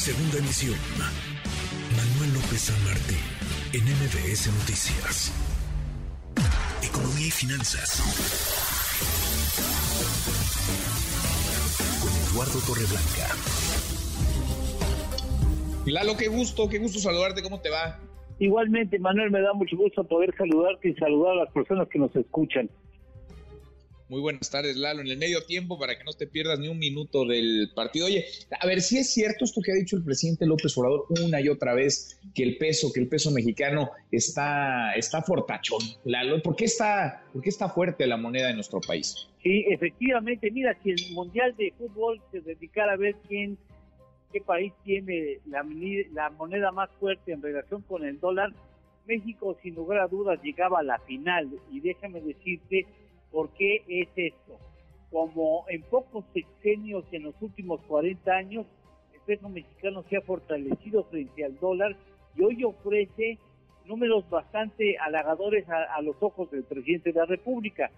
Segunda emisión. Manuel López San Martín, en MBS Noticias. Economía y finanzas. Con Eduardo Torreblanca. Lalo, qué gusto, qué gusto saludarte, ¿cómo te va? Igualmente, Manuel, me da mucho gusto poder saludarte y saludar a las personas que nos escuchan. Muy buenas tardes, Lalo. En el medio tiempo, para que no te pierdas ni un minuto del partido. Oye, a ver si es cierto esto que ha dicho el presidente López Obrador una y otra vez, que el peso, que el peso mexicano está, está fortachón. Lalo, ¿por qué está, ¿por qué está fuerte la moneda de nuestro país? Sí, efectivamente. Mira, si el Mundial de Fútbol se dedicara a ver quién, qué país tiene la, la moneda más fuerte en relación con el dólar, México sin lugar a dudas llegaba a la final. Y déjame decirte ¿Por qué es esto? Como en pocos sexenios en los últimos 40 años, el peso mexicano se ha fortalecido frente al dólar y hoy ofrece números bastante halagadores a, los ojos del presidente de la República.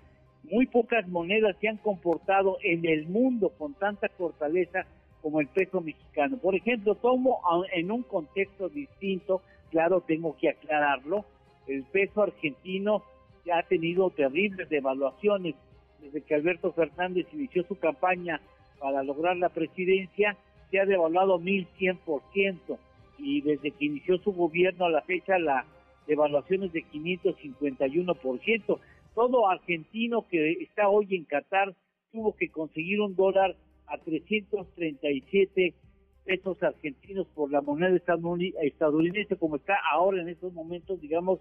Muy pocas monedas se han comportado en el mundo con tanta fortaleza como el peso mexicano. Por ejemplo, tomo en un contexto distinto, claro, tengo que aclararlo, el peso argentino ha tenido terribles devaluaciones desde que Alberto Fernández inició su campaña para lograr la presidencia, se ha devaluado 1100% y desde que inició su gobierno a la fecha la devaluación es de 551%. Todo argentino que está hoy en Qatar tuvo que conseguir un dólar a 337 pesos argentinos por la moneda estadounidense como está ahora en estos momentos, digamos,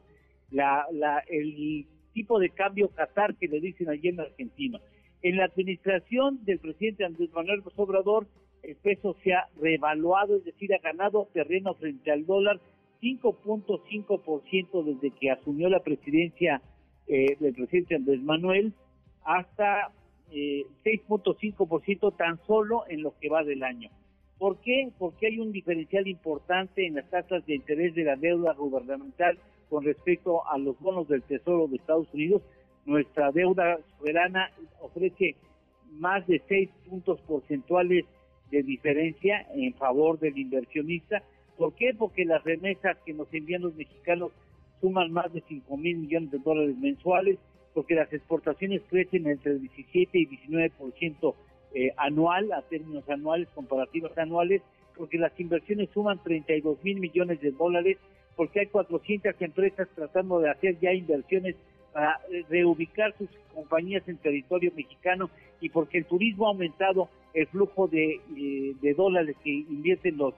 la, la, el tipo de cambio Qatar que le dicen allí en Argentina. En la administración del presidente Andrés Manuel Obrador, el peso se ha revaluado, es decir, ha ganado terreno frente al dólar 5.5% desde que asumió la presidencia eh, del presidente Andrés Manuel hasta eh, 6.5% tan solo en lo que va del año. ¿Por qué? Porque hay un diferencial importante en las tasas de interés de la deuda gubernamental con respecto a los bonos del Tesoro de Estados Unidos. Nuestra deuda soberana ofrece más de seis puntos porcentuales de diferencia en favor del inversionista. ¿Por qué? Porque las remesas que nos envían los mexicanos suman más de 5 mil millones de dólares mensuales, porque las exportaciones crecen entre el 17 y 19% eh, anual, a términos anuales, comparativas anuales, porque las inversiones suman 32 mil millones de dólares, porque hay 400 empresas tratando de hacer ya inversiones para eh, reubicar sus compañías en territorio mexicano y porque el turismo ha aumentado el flujo de, eh, de dólares que invierten los,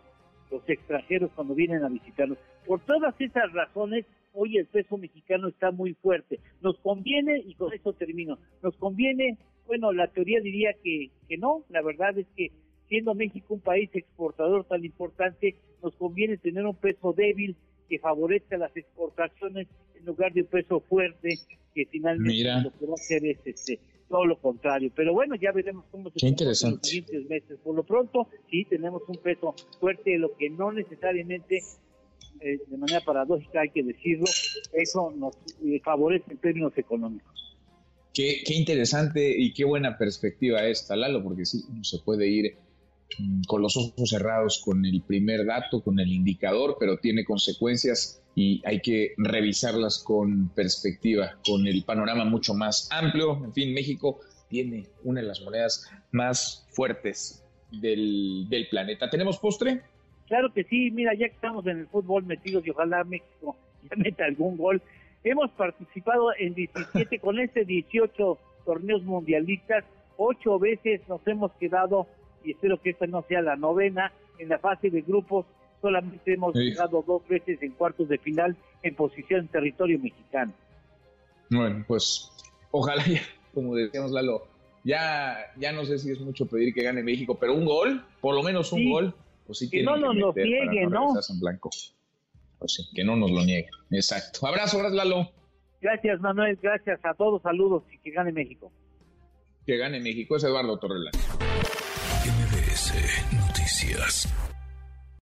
los extranjeros cuando vienen a visitarnos. Por todas esas razones, hoy el peso mexicano está muy fuerte. Nos conviene, y con eso termino, nos conviene bueno, la teoría diría que, que no, la verdad es que siendo México un país exportador tan importante, nos conviene tener un peso débil que favorezca las exportaciones en lugar de un peso fuerte que finalmente lo que va a hacer es este, todo lo contrario. Pero bueno, ya veremos cómo se en los siguientes meses. Por lo pronto, sí tenemos un peso fuerte, lo que no necesariamente, eh, de manera paradójica hay que decirlo, eso nos eh, favorece en términos económicos. Qué, interesante y qué buena perspectiva esta, Lalo, porque sí, uno se puede ir con los ojos cerrados con el primer dato, con el indicador, pero tiene consecuencias y hay que revisarlas con perspectiva, con el panorama mucho más amplio. En fin, México tiene una de las monedas más fuertes del, del planeta. ¿Tenemos postre? Claro que sí, mira, ya que estamos en el fútbol metidos y ojalá México ya meta algún gol, Hemos participado en 17, con este 18 torneos mundialistas, ocho veces nos hemos quedado, y espero que esta no sea la novena, en la fase de grupos, solamente hemos quedado dos veces en cuartos de final en posición en territorio mexicano. Bueno, pues ojalá ya, como decíamos Lalo, ya, ya no sé si es mucho pedir que gane México, pero un gol, por lo menos un gol, pues sí que no nos lo niegue, ¿no? En blanco. Pues que no nos lo niegue. Exacto. Abrazo, gracias Lalo. Gracias Manuel, gracias a todos, saludos y que gane México. Que gane México, es Eduardo Torrelán. MBS Noticias.